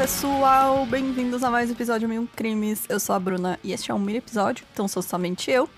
pessoal, bem-vindos a mais um episódio Mil Crimes. Eu sou a Bruna e este é um mini episódio, então sou somente eu.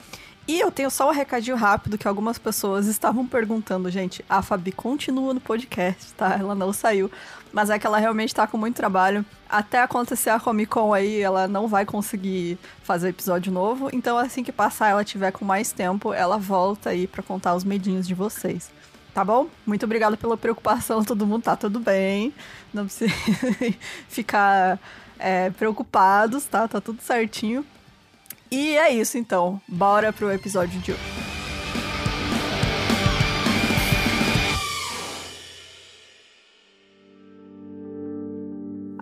E eu tenho só um recadinho rápido que algumas pessoas estavam perguntando, gente. A Fabi continua no podcast, tá? Ela não saiu. Mas é que ela realmente tá com muito trabalho. Até acontecer a Comic Con aí, ela não vai conseguir fazer episódio novo. Então, assim que passar, ela tiver com mais tempo, ela volta aí para contar os medinhos de vocês. Tá bom? Muito obrigada pela preocupação, todo mundo tá tudo bem. Não precisa ficar é, preocupados, tá? Tá tudo certinho. E é isso então. Bora pro episódio de hoje.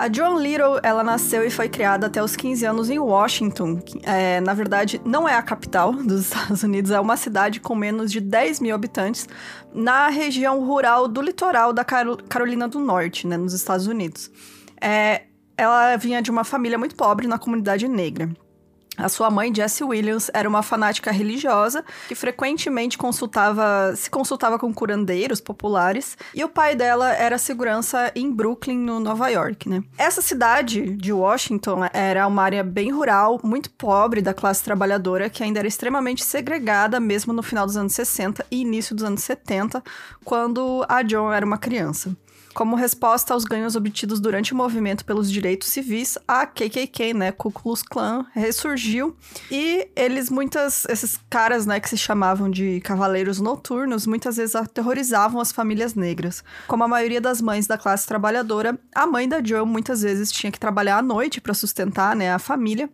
A Joan Little, ela nasceu e foi criada até os 15 anos em Washington. É, na verdade, não é a capital dos Estados Unidos, é uma cidade com menos de 10 mil habitantes, na região rural do litoral da Carolina do Norte, né, nos Estados Unidos. É, ela vinha de uma família muito pobre na comunidade negra. A sua mãe, Jessie Williams, era uma fanática religiosa que frequentemente consultava, se consultava com curandeiros populares, e o pai dela era segurança em Brooklyn, no Nova York, né? Essa cidade de Washington era uma área bem rural, muito pobre da classe trabalhadora, que ainda era extremamente segregada mesmo no final dos anos 60 e início dos anos 70, quando a John era uma criança. Como resposta aos ganhos obtidos durante o movimento pelos direitos civis, a KKK, né, Ku Klux Klan, ressurgiu e eles muitas esses caras, né, que se chamavam de cavaleiros noturnos, muitas vezes aterrorizavam as famílias negras. Como a maioria das mães da classe trabalhadora, a mãe da Joe muitas vezes tinha que trabalhar à noite para sustentar, né, a família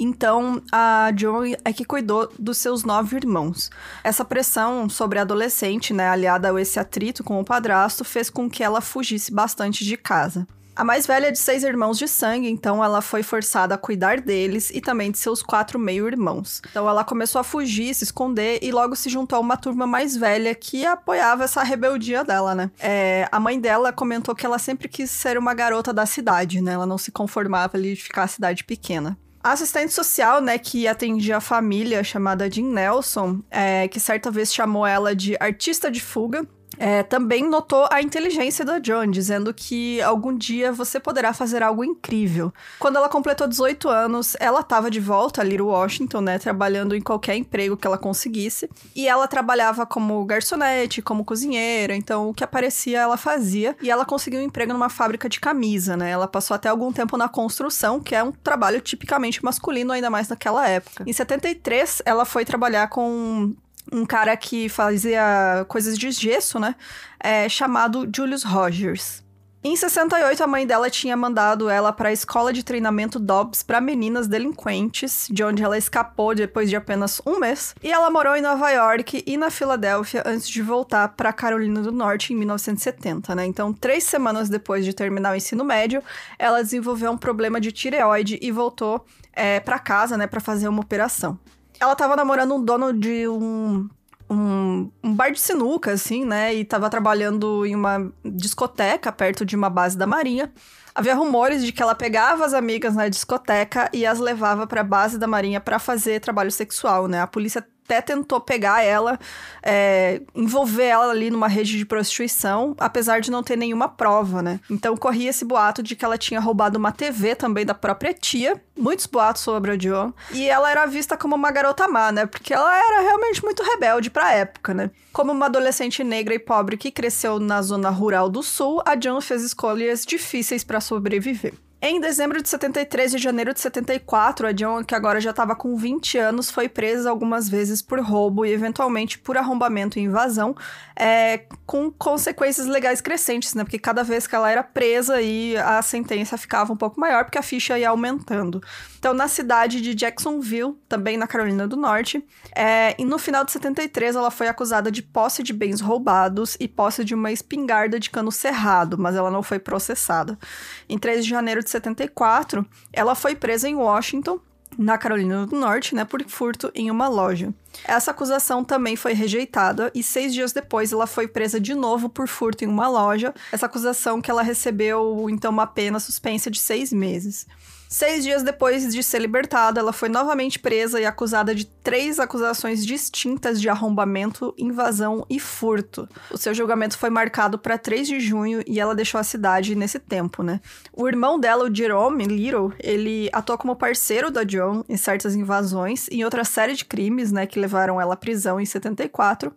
então, a Joan é que cuidou dos seus nove irmãos. Essa pressão sobre a adolescente, né, aliada a esse atrito com o padrasto, fez com que ela fugisse bastante de casa. A mais velha de seis irmãos de sangue, então ela foi forçada a cuidar deles e também de seus quatro meio-irmãos. Então ela começou a fugir, se esconder e logo se juntou a uma turma mais velha que apoiava essa rebeldia dela, né? É, a mãe dela comentou que ela sempre quis ser uma garota da cidade, né? Ela não se conformava ali de ficar a cidade pequena. A assistente social, né, que atendia a família, chamada Jean Nelson, é, que certa vez chamou ela de artista de fuga, é, também notou a inteligência da John, dizendo que algum dia você poderá fazer algo incrível. Quando ela completou 18 anos, ela estava de volta a Little Washington, né, trabalhando em qualquer emprego que ela conseguisse, e ela trabalhava como garçonete, como cozinheira, então o que aparecia ela fazia, e ela conseguiu um emprego numa fábrica de camisa, né? Ela passou até algum tempo na construção, que é um trabalho tipicamente masculino, ainda mais naquela época. Em 73, ela foi trabalhar com um cara que fazia coisas de gesso, né? É, chamado Julius Rogers. Em 68, a mãe dela tinha mandado ela para a escola de treinamento Dobbs para meninas delinquentes, de onde ela escapou depois de apenas um mês. E ela morou em Nova York e na Filadélfia antes de voltar para Carolina do Norte em 1970, né? Então, três semanas depois de terminar o ensino médio, ela desenvolveu um problema de tireoide e voltou é, para casa, né, para fazer uma operação ela tava namorando um dono de um, um, um, bar de sinuca, assim, né? E tava trabalhando em uma discoteca perto de uma base da Marinha. Havia rumores de que ela pegava as amigas na discoteca e as levava para a base da Marinha para fazer trabalho sexual, né? A polícia até tentou pegar ela, é, envolver ela ali numa rede de prostituição, apesar de não ter nenhuma prova, né? Então corria esse boato de que ela tinha roubado uma TV também da própria tia, muitos boatos sobre a Joan, e ela era vista como uma garota má, né? Porque ela era realmente muito rebelde pra época, né? Como uma adolescente negra e pobre que cresceu na zona rural do sul, a Joan fez escolhas difíceis para sobreviver. Em dezembro de 73 e janeiro de 74, a John, que agora já estava com 20 anos, foi presa algumas vezes por roubo e eventualmente por arrombamento e invasão, é, com consequências legais crescentes, né? Porque cada vez que ela era presa e a sentença ficava um pouco maior, porque a ficha ia aumentando. Então, na cidade de Jacksonville, também na Carolina do Norte, é, e no final de 73 ela foi acusada de posse de bens roubados e posse de uma espingarda de cano cerrado, mas ela não foi processada. Em 3 de janeiro de 1974, ela foi presa em Washington, na Carolina do Norte, né, por furto em uma loja. Essa acusação também foi rejeitada e seis dias depois ela foi presa de novo por furto em uma loja. Essa acusação que ela recebeu, então, uma pena suspensa de seis meses. Seis dias depois de ser libertada, ela foi novamente presa e acusada de três acusações distintas de arrombamento, invasão e furto. O seu julgamento foi marcado para 3 de junho e ela deixou a cidade nesse tempo, né? O irmão dela, o Jerome Little, ele atuou como parceiro da John em certas invasões e em outra série de crimes, né, que levaram ela à prisão em 74.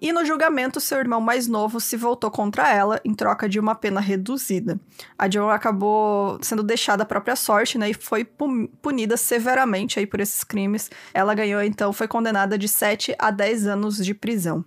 E no julgamento, seu irmão mais novo se voltou contra ela em troca de uma pena reduzida. A John acabou sendo deixada à própria sorte, né, e foi punida severamente aí por esses crimes. Ela ganhou então, foi condenada de 7 a 10 anos de prisão.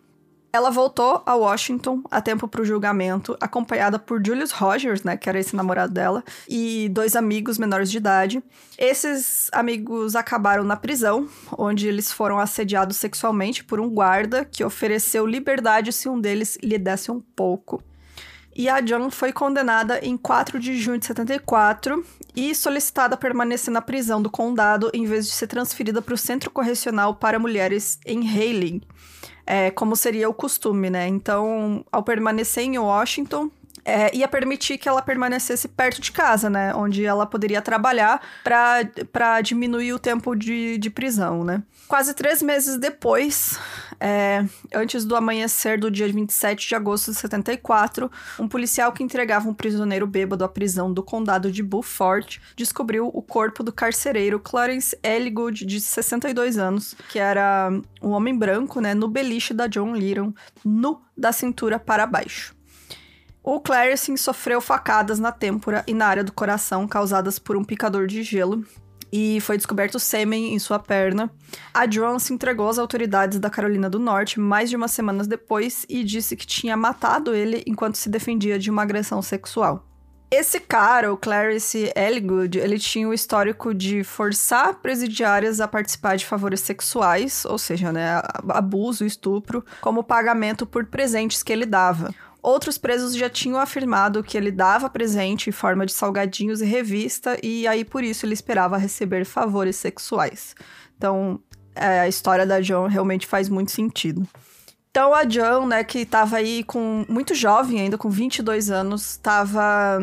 Ela voltou a Washington a tempo para o julgamento, acompanhada por Julius Rogers, né, que era esse namorado dela, e dois amigos menores de idade. Esses amigos acabaram na prisão, onde eles foram assediados sexualmente por um guarda que ofereceu liberdade se um deles lhe desse um pouco. E a John foi condenada em 4 de junho de 74 e solicitada a permanecer na prisão do condado em vez de ser transferida para o Centro Correcional para Mulheres em Hailing é, como seria o costume, né? Então, ao permanecer em Washington, é, ia permitir que ela permanecesse perto de casa, né? Onde ela poderia trabalhar para diminuir o tempo de, de prisão, né? Quase três meses depois, é, antes do amanhecer do dia 27 de agosto de 74, um policial que entregava um prisioneiro bêbado à prisão do condado de Beaufort descobriu o corpo do carcereiro Clarence Elligood, de 62 anos, que era um homem branco, né? No beliche da John Little, nu da cintura para baixo. O Clarence sofreu facadas na têmpora e na área do coração causadas por um picador de gelo e foi descoberto sêmen em sua perna. A John se entregou às autoridades da Carolina do Norte mais de umas semanas depois e disse que tinha matado ele enquanto se defendia de uma agressão sexual. Esse cara, o Clarice Elgood, ele tinha o histórico de forçar presidiárias a participar de favores sexuais, ou seja, né, abuso, estupro, como pagamento por presentes que ele dava. Outros presos já tinham afirmado que ele dava presente em forma de salgadinhos e revista, e aí por isso ele esperava receber favores sexuais. Então, é, a história da John realmente faz muito sentido. Então, a John, né, que estava aí com muito jovem ainda, com 22 anos, estava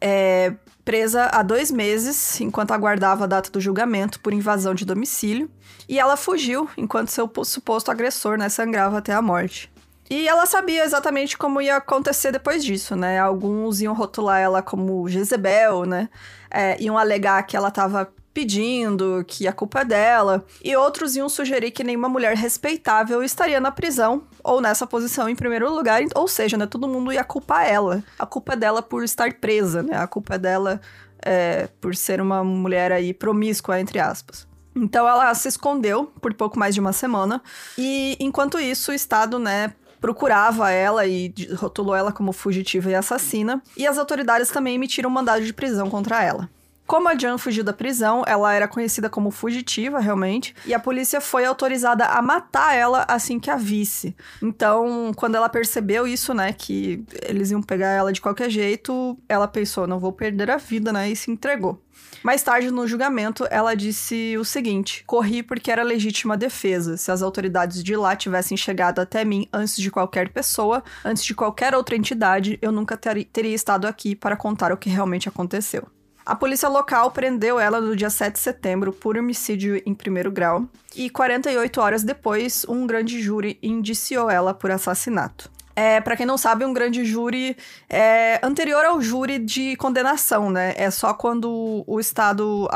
é, presa há dois meses, enquanto aguardava a data do julgamento por invasão de domicílio. E ela fugiu enquanto seu suposto agressor né, sangrava até a morte. E ela sabia exatamente como ia acontecer depois disso, né? Alguns iam rotular ela como Jezebel, né? É, iam alegar que ela estava pedindo, que a culpa é dela. E outros iam sugerir que nenhuma mulher respeitável estaria na prisão ou nessa posição em primeiro lugar. Ou seja, né? Todo mundo ia culpar ela. A culpa é dela por estar presa, né? A culpa é dela é, por ser uma mulher aí promíscua, entre aspas. Então ela se escondeu por pouco mais de uma semana. E enquanto isso, o Estado, né, procurava ela e rotulou ela como fugitiva e assassina, e as autoridades também emitiram um mandado de prisão contra ela. Como a Jan fugiu da prisão, ela era conhecida como fugitiva, realmente, e a polícia foi autorizada a matar ela assim que a visse. Então, quando ela percebeu isso, né, que eles iam pegar ela de qualquer jeito, ela pensou, não vou perder a vida, né, e se entregou. Mais tarde, no julgamento, ela disse o seguinte: corri porque era legítima defesa. Se as autoridades de lá tivessem chegado até mim antes de qualquer pessoa, antes de qualquer outra entidade, eu nunca ter teria estado aqui para contar o que realmente aconteceu. A polícia local prendeu ela no dia 7 de setembro por homicídio em primeiro grau e 48 horas depois, um grande júri indiciou ela por assassinato. É, para quem não sabe, um grande júri é anterior ao júri de condenação, né? É só quando o Estado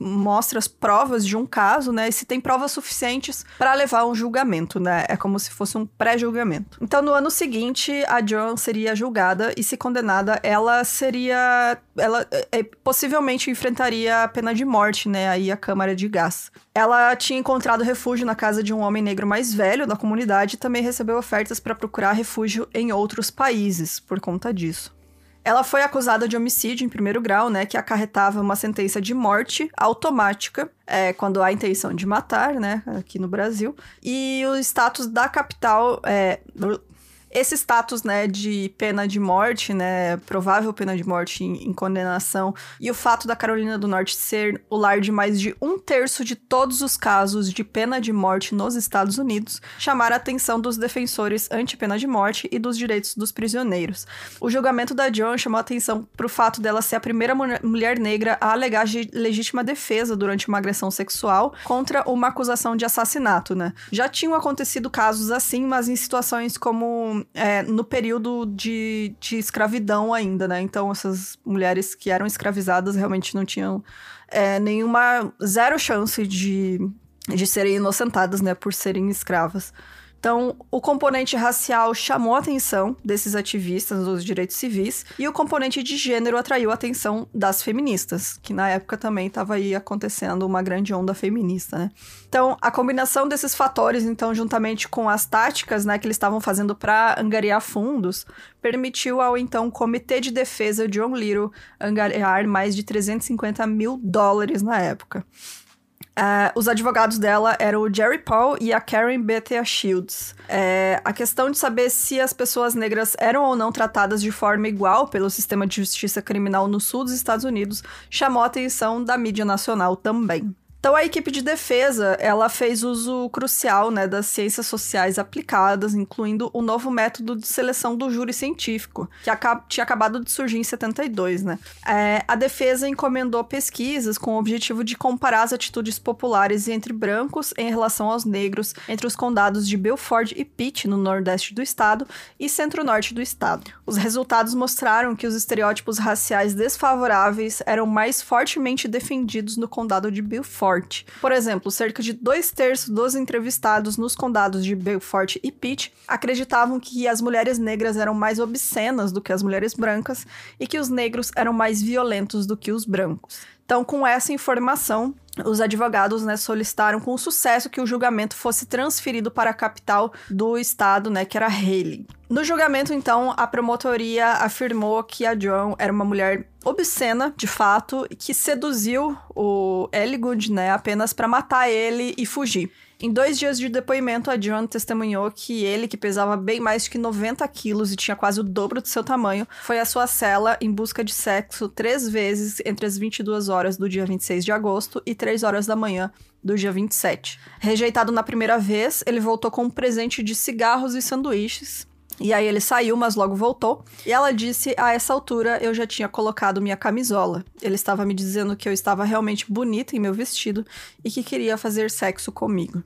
mostra as provas de um caso, né? E se tem provas suficientes para levar um julgamento, né? É como se fosse um pré-julgamento. Então, no ano seguinte, a John seria julgada e, se condenada, ela seria. Ela é, possivelmente enfrentaria a pena de morte, né? Aí a câmara de gás. Ela tinha encontrado refúgio na casa de um homem negro mais velho da comunidade e também recebeu ofertas para procurar refúgio em outros países por conta disso. Ela foi acusada de homicídio em primeiro grau, né, que acarretava uma sentença de morte automática, é, quando há intenção de matar, né, aqui no Brasil. E o status da capital, é, esse status, né, de pena de morte, né, provável pena de morte em, em, condenação, e o fato da Carolina do Norte ser o lar de mais de um terço de todos os casos de pena de morte nos Estados Unidos, chamaram a atenção dos defensores anti-pena de morte e dos direitos dos prisioneiros. O julgamento da John chamou atenção para o fato dela ser a primeira mulher negra a alegar legítima defesa durante uma agressão sexual contra uma acusação de assassinato, né? Já tinham acontecido casos assim, mas em situações como é, no período de, de escravidão ainda, né? Então, essas mulheres que eram escravizadas realmente não tinham é, nenhuma. zero chance de, de serem inocentadas, né? Por serem escravas. Então, o componente racial chamou a atenção desses ativistas dos direitos civis e o componente de gênero atraiu a atenção das feministas, que na época também estava aí acontecendo uma grande onda feminista, né? Então, a combinação desses fatores, então, juntamente com as táticas, né, que eles estavam fazendo para angariar fundos, permitiu ao então Comitê de Defesa John Little angariar mais de 350 mil dólares na época. Uh, os advogados dela eram o Jerry Paul e a Karen Bethea Shields. É, a questão de saber se as pessoas negras eram ou não tratadas de forma igual pelo sistema de justiça criminal no sul dos Estados Unidos chamou a atenção da mídia nacional também. Então a equipe de defesa, ela fez uso crucial, né, das ciências sociais aplicadas, incluindo o novo método de seleção do júri científico, que tinha acabado de surgir em 72, né. É, a defesa encomendou pesquisas com o objetivo de comparar as atitudes populares entre brancos em relação aos negros entre os condados de Belford e Pitt, no nordeste do estado, e centro-norte do estado. Os resultados mostraram que os estereótipos raciais desfavoráveis eram mais fortemente defendidos no condado de Belford Belfort. Por exemplo, cerca de dois terços dos entrevistados nos condados de Belfort e Pitt acreditavam que as mulheres negras eram mais obscenas do que as mulheres brancas e que os negros eram mais violentos do que os brancos. Então, com essa informação, os advogados né, solicitaram com sucesso que o julgamento fosse transferido para a capital do estado, né, que era Haley. No julgamento, então, a promotoria afirmou que a Joan era uma mulher obscena, de fato, que seduziu o Elgood, né, apenas para matar ele e fugir. Em dois dias de depoimento, a John testemunhou que ele, que pesava bem mais que 90 quilos e tinha quase o dobro do seu tamanho, foi à sua cela em busca de sexo três vezes entre as 22 horas do dia 26 de agosto e 3 horas da manhã do dia 27. Rejeitado na primeira vez, ele voltou com um presente de cigarros e sanduíches. E aí ele saiu, mas logo voltou. E ela disse: A essa altura eu já tinha colocado minha camisola. Ele estava me dizendo que eu estava realmente bonita em meu vestido e que queria fazer sexo comigo.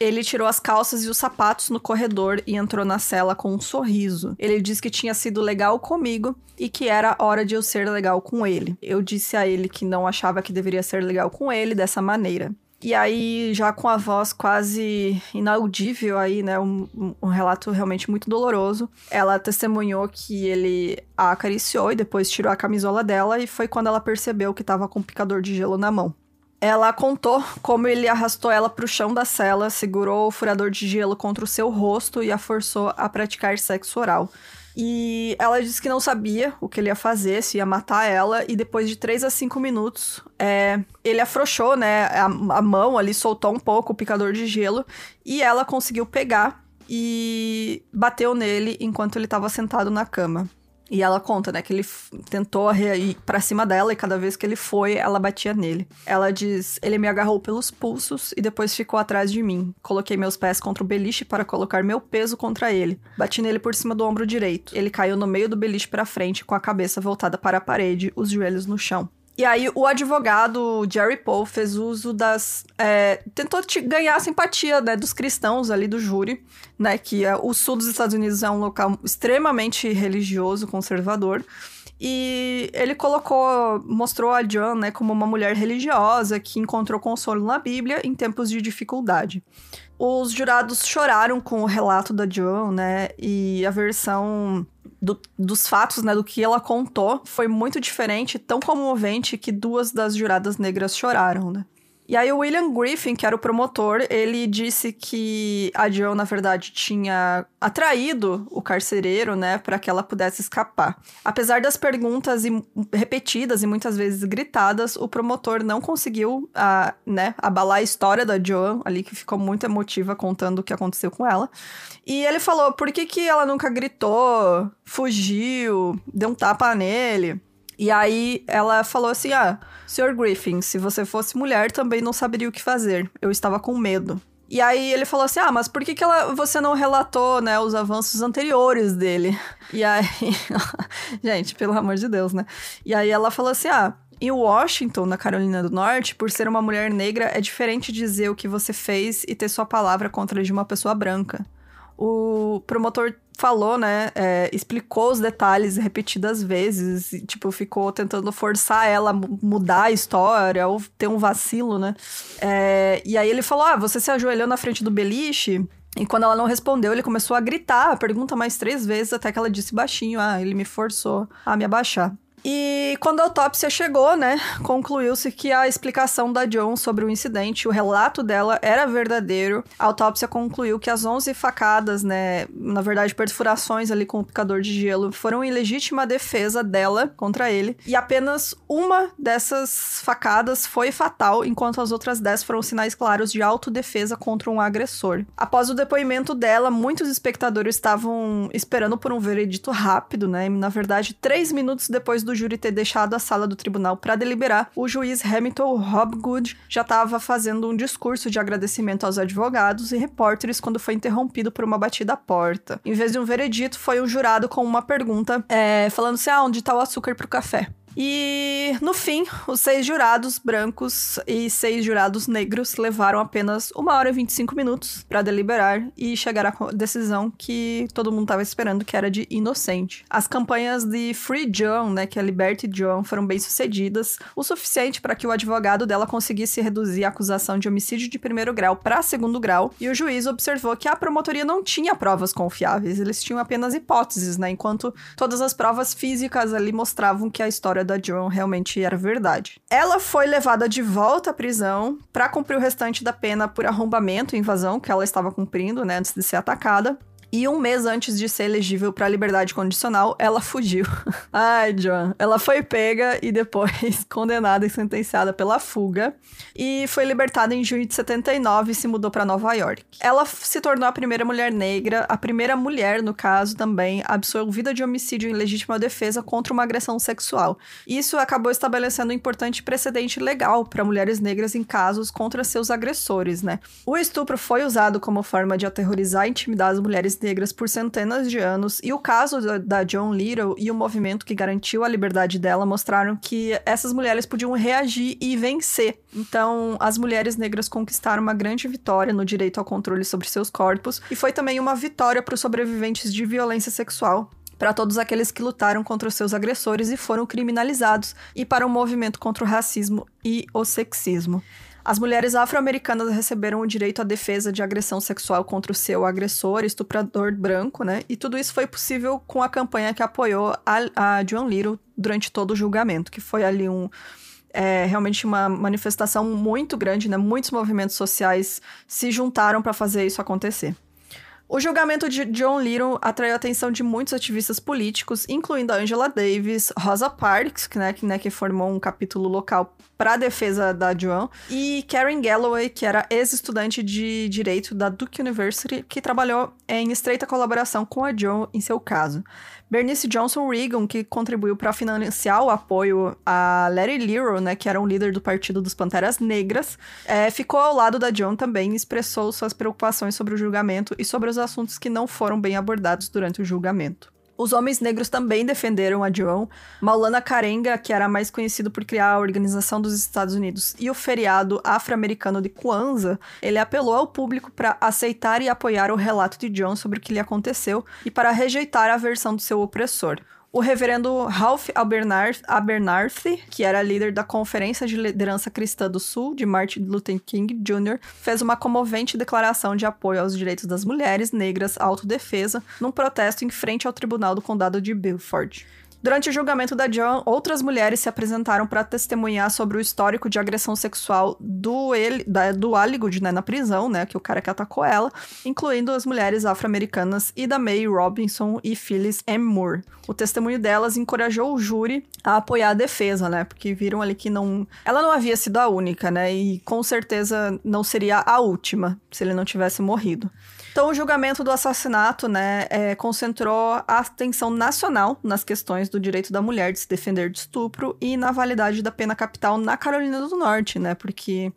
Ele tirou as calças e os sapatos no corredor e entrou na cela com um sorriso. Ele disse que tinha sido legal comigo e que era hora de eu ser legal com ele. Eu disse a ele que não achava que deveria ser legal com ele dessa maneira. E aí, já com a voz quase inaudível aí, né? Um, um, relato realmente muito doloroso. Ela testemunhou que ele a acariciou e depois tirou a camisola dela e foi quando ela percebeu que estava com um picador de gelo na mão. Ela contou como ele arrastou ela para o chão da cela, segurou o furador de gelo contra o seu rosto e a forçou a praticar sexo oral. E ela disse que não sabia o que ele ia fazer, se ia matar ela, e depois de 3 a 5 minutos, é, ele afrouxou, né, a, a mão ali, soltou um pouco o picador de gelo, e ela conseguiu pegar e bateu nele enquanto ele estava sentado na cama. E ela conta, né, que ele tentou ir pra cima dela e cada vez que ele foi, ela batia nele. Ela diz: Ele me agarrou pelos pulsos e depois ficou atrás de mim. Coloquei meus pés contra o beliche para colocar meu peso contra ele. Bati nele por cima do ombro direito. Ele caiu no meio do beliche para frente, com a cabeça voltada para a parede, os joelhos no chão. E aí o advogado Jerry Paul fez uso das. É, tentou ganhar a simpatia né, dos cristãos ali do júri, né? Que é, o sul dos Estados Unidos é um local extremamente religioso, conservador. E ele colocou, mostrou a John, né, como uma mulher religiosa que encontrou consolo na Bíblia em tempos de dificuldade. Os jurados choraram com o relato da John, né, e a versão do, dos fatos, né, do que ela contou, foi muito diferente, tão comovente que duas das juradas negras choraram, né? E aí o William Griffin, que era o promotor, ele disse que a Joan, na verdade, tinha atraído o carcereiro, né, para que ela pudesse escapar. Apesar das perguntas repetidas e muitas vezes gritadas, o promotor não conseguiu, a, né, abalar a história da Joan, ali que ficou muito emotiva contando o que aconteceu com ela. E ele falou: por que, que ela nunca gritou, fugiu, deu um tapa nele? E aí ela falou assim: ah Sr. Griffin, se você fosse mulher, também não saberia o que fazer. Eu estava com medo. E aí ele falou assim: Ah, mas por que, que ela, você não relatou, né, os avanços anteriores dele? E aí. Gente, pelo amor de Deus, né? E aí ela falou assim: Ah, em Washington, na Carolina do Norte, por ser uma mulher negra, é diferente dizer o que você fez e ter sua palavra contra de uma pessoa branca. O promotor falou, né? É, explicou os detalhes repetidas vezes. E, tipo, ficou tentando forçar ela a mudar a história ou ter um vacilo, né? É, e aí ele falou: Ah, você se ajoelhou na frente do beliche. E quando ela não respondeu, ele começou a gritar, pergunta mais três vezes, até que ela disse baixinho: Ah, ele me forçou a me abaixar. E quando a autópsia chegou, né, concluiu-se que a explicação da John sobre o incidente, o relato dela era verdadeiro. A autópsia concluiu que as 11 facadas, né, na verdade perfurações ali com o picador de gelo, foram em legítima defesa dela contra ele. E apenas uma dessas facadas foi fatal, enquanto as outras 10 foram sinais claros de autodefesa contra um agressor. Após o depoimento dela, muitos espectadores estavam esperando por um veredito rápido, né, e na verdade, três minutos depois do do júri ter deixado a sala do tribunal para deliberar, o juiz Hamilton Hobgood já estava fazendo um discurso de agradecimento aos advogados e repórteres quando foi interrompido por uma batida à porta. Em vez de um veredito, foi um jurado com uma pergunta é, falando assim: ah, onde está o açúcar para o café? E no fim, os seis jurados brancos e seis jurados negros levaram apenas uma hora e 25 minutos para deliberar e chegar à decisão que todo mundo estava esperando, que era de inocente. As campanhas de Free John, né, que é Liberty John, foram bem sucedidas, o suficiente para que o advogado dela conseguisse reduzir a acusação de homicídio de primeiro grau para segundo grau, e o juiz observou que a promotoria não tinha provas confiáveis, eles tinham apenas hipóteses, né, enquanto todas as provas físicas ali mostravam que a história história da Joan realmente era verdade. Ela foi levada de volta à prisão para cumprir o restante da pena por arrombamento e invasão que ela estava cumprindo, né, antes de ser atacada. E um mês antes de ser elegível para liberdade condicional, ela fugiu. Ai, John. Ela foi pega e depois condenada e sentenciada pela fuga. E foi libertada em junho de 79 e se mudou para Nova York. Ela se tornou a primeira mulher negra, a primeira mulher, no caso, também, absolvida de homicídio em legítima defesa contra uma agressão sexual. Isso acabou estabelecendo um importante precedente legal para mulheres negras em casos contra seus agressores, né? O estupro foi usado como forma de aterrorizar e intimidar as mulheres negras por centenas de anos, e o caso da John Little e o movimento que garantiu a liberdade dela mostraram que essas mulheres podiam reagir e vencer. Então, as mulheres negras conquistaram uma grande vitória no direito ao controle sobre seus corpos, e foi também uma vitória para os sobreviventes de violência sexual, para todos aqueles que lutaram contra os seus agressores e foram criminalizados, e para o movimento contra o racismo e o sexismo. As mulheres afro-americanas receberam o direito à defesa de agressão sexual contra o seu agressor, estuprador branco, né? E tudo isso foi possível com a campanha que apoiou a, a John Little durante todo o julgamento, que foi ali um. É, realmente uma manifestação muito grande, né? Muitos movimentos sociais se juntaram para fazer isso acontecer. O julgamento de John Little atraiu a atenção de muitos ativistas políticos, incluindo a Angela Davis, Rosa Parks, né, que, né, que formou um capítulo local para a defesa da Joan, e Karen Galloway, que era ex-estudante de direito da Duke University, que trabalhou em estreita colaboração com a Joan em seu caso. Bernice Johnson Reagan, que contribuiu para financiar o apoio a Larry Lero, né, que era um líder do Partido dos Panteras Negras, é, ficou ao lado da John também e expressou suas preocupações sobre o julgamento e sobre os assuntos que não foram bem abordados durante o julgamento. Os homens negros também defenderam a Joan. Maulana Karenga, que era mais conhecido por criar a Organização dos Estados Unidos e o feriado afro-americano de Kwanzaa, ele apelou ao público para aceitar e apoiar o relato de John sobre o que lhe aconteceu e para rejeitar a versão do seu opressor. O reverendo Ralph Abernathy, que era líder da Conferência de Liderança Cristã do Sul, de Martin Luther King Jr., fez uma comovente declaração de apoio aos direitos das mulheres negras à autodefesa num protesto em frente ao Tribunal do Condado de Beaufort. Durante o julgamento da John, outras mulheres se apresentaram para testemunhar sobre o histórico de agressão sexual do, ele, da, do Alligood né, na prisão, né, que o cara que atacou ela, incluindo as mulheres afro-americanas Ida Mae Robinson e Phyllis M. Moore. O testemunho delas encorajou o júri a apoiar a defesa, né, porque viram ali que não, ela não havia sido a única, né, e com certeza não seria a última se ele não tivesse morrido. Então, o julgamento do assassinato, né, é, concentrou a atenção nacional nas questões do direito da mulher de se defender de estupro e na validade da pena capital na Carolina do Norte, né, porque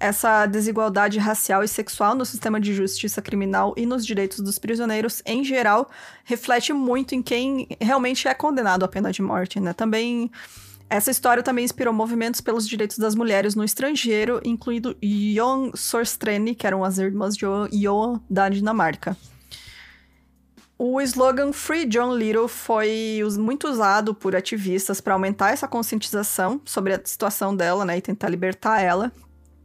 essa desigualdade racial e sexual no sistema de justiça criminal e nos direitos dos prisioneiros, em geral, reflete muito em quem realmente é condenado à pena de morte, né. Também essa história também inspirou movimentos pelos direitos das mulheres no estrangeiro, incluindo Jon Sorstrene, que eram as irmãs de Jon da Dinamarca. O slogan Free John Little foi muito usado por ativistas para aumentar essa conscientização sobre a situação dela, né, e tentar libertar ela.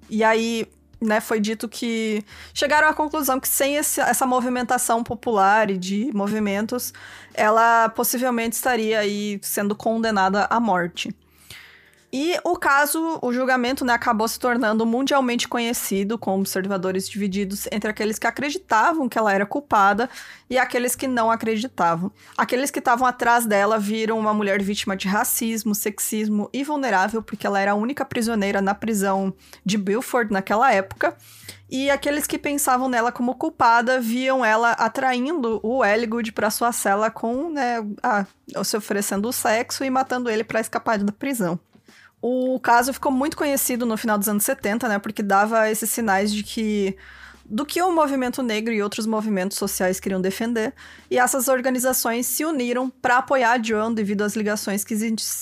E aí, né, foi dito que chegaram à conclusão que sem esse, essa movimentação popular e de movimentos, ela possivelmente estaria aí sendo condenada à morte. E o caso, o julgamento, né, acabou se tornando mundialmente conhecido, com observadores divididos entre aqueles que acreditavam que ela era culpada e aqueles que não acreditavam. Aqueles que estavam atrás dela viram uma mulher vítima de racismo, sexismo e vulnerável, porque ela era a única prisioneira na prisão de Beaufort naquela época. E aqueles que pensavam nela como culpada viam ela atraindo o Elgood para sua cela com, né, a, se oferecendo o sexo e matando ele para escapar da prisão. O caso ficou muito conhecido no final dos anos 70, né? Porque dava esses sinais de que do que o movimento negro e outros movimentos sociais queriam defender, e essas organizações se uniram para apoiar a Joan devido às ligações que,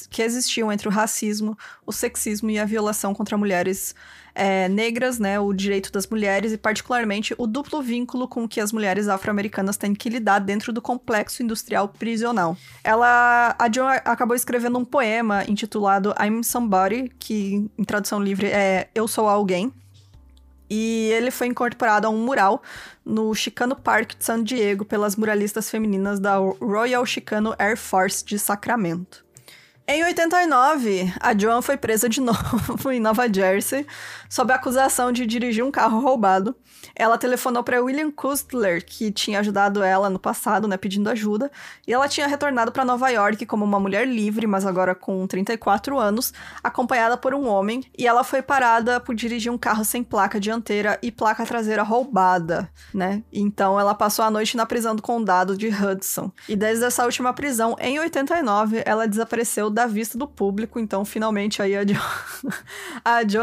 que, existiam entre o racismo, o sexismo e a violação contra mulheres é, negras, né, o direito das mulheres e particularmente o duplo vínculo com que as mulheres afro-americanas têm que lidar dentro do complexo industrial prisional. Ela, a Joan acabou escrevendo um poema intitulado I'm Somebody, que em tradução livre é Eu Sou Alguém, e ele foi incorporado a um mural no Chicano Park de San Diego pelas muralistas femininas da Royal Chicano Air Force de Sacramento. Em 89, a Joan foi presa de novo em Nova Jersey sob a acusação de dirigir um carro roubado ela telefonou para William Kustler, que tinha ajudado ela no passado, né, pedindo ajuda, e ela tinha retornado para Nova York como uma mulher livre, mas agora com 34 anos, acompanhada por um homem, e ela foi parada por dirigir um carro sem placa dianteira e placa traseira roubada, né? Então ela passou a noite na prisão do condado de Hudson. E desde essa última prisão, em 89, ela desapareceu da vista do público, então finalmente aí a Jo, a jo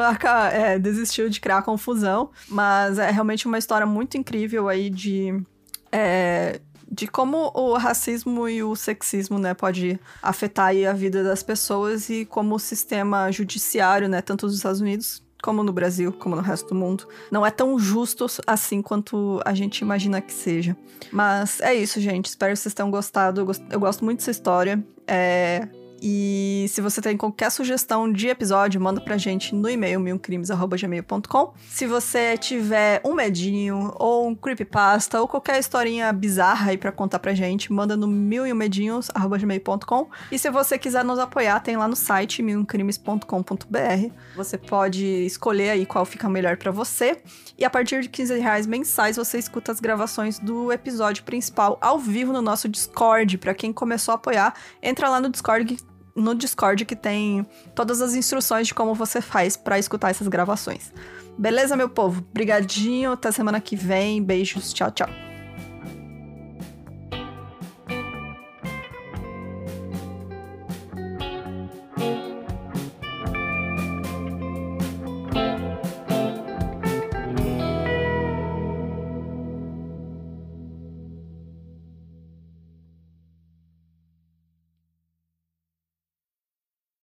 é, desistiu de criar confusão, mas é realmente uma história muito incrível aí de. É, de como o racismo e o sexismo, né, pode afetar a vida das pessoas e como o sistema judiciário, né, tanto dos Estados Unidos como no Brasil, como no resto do mundo, não é tão justo assim quanto a gente imagina que seja. Mas é isso, gente. Espero que vocês tenham gostado. Eu gosto muito dessa história. É, e se você tem qualquer sugestão de episódio, manda pra gente no e-mail milcrimes.gmail.com. Se você tiver um medinho, ou um creepypasta, ou qualquer historinha bizarra aí pra contar pra gente, manda no milummedinhos.gmail.com. E se você quiser nos apoiar, tem lá no site milcrimes.com.br. Você pode escolher aí qual fica melhor para você. E a partir de 15 reais mensais, você escuta as gravações do episódio principal ao vivo no nosso Discord. Para quem começou a apoiar, entra lá no Discord no Discord que tem todas as instruções de como você faz para escutar essas gravações. Beleza, meu povo? Brigadinho, até semana que vem. Beijos, tchau, tchau.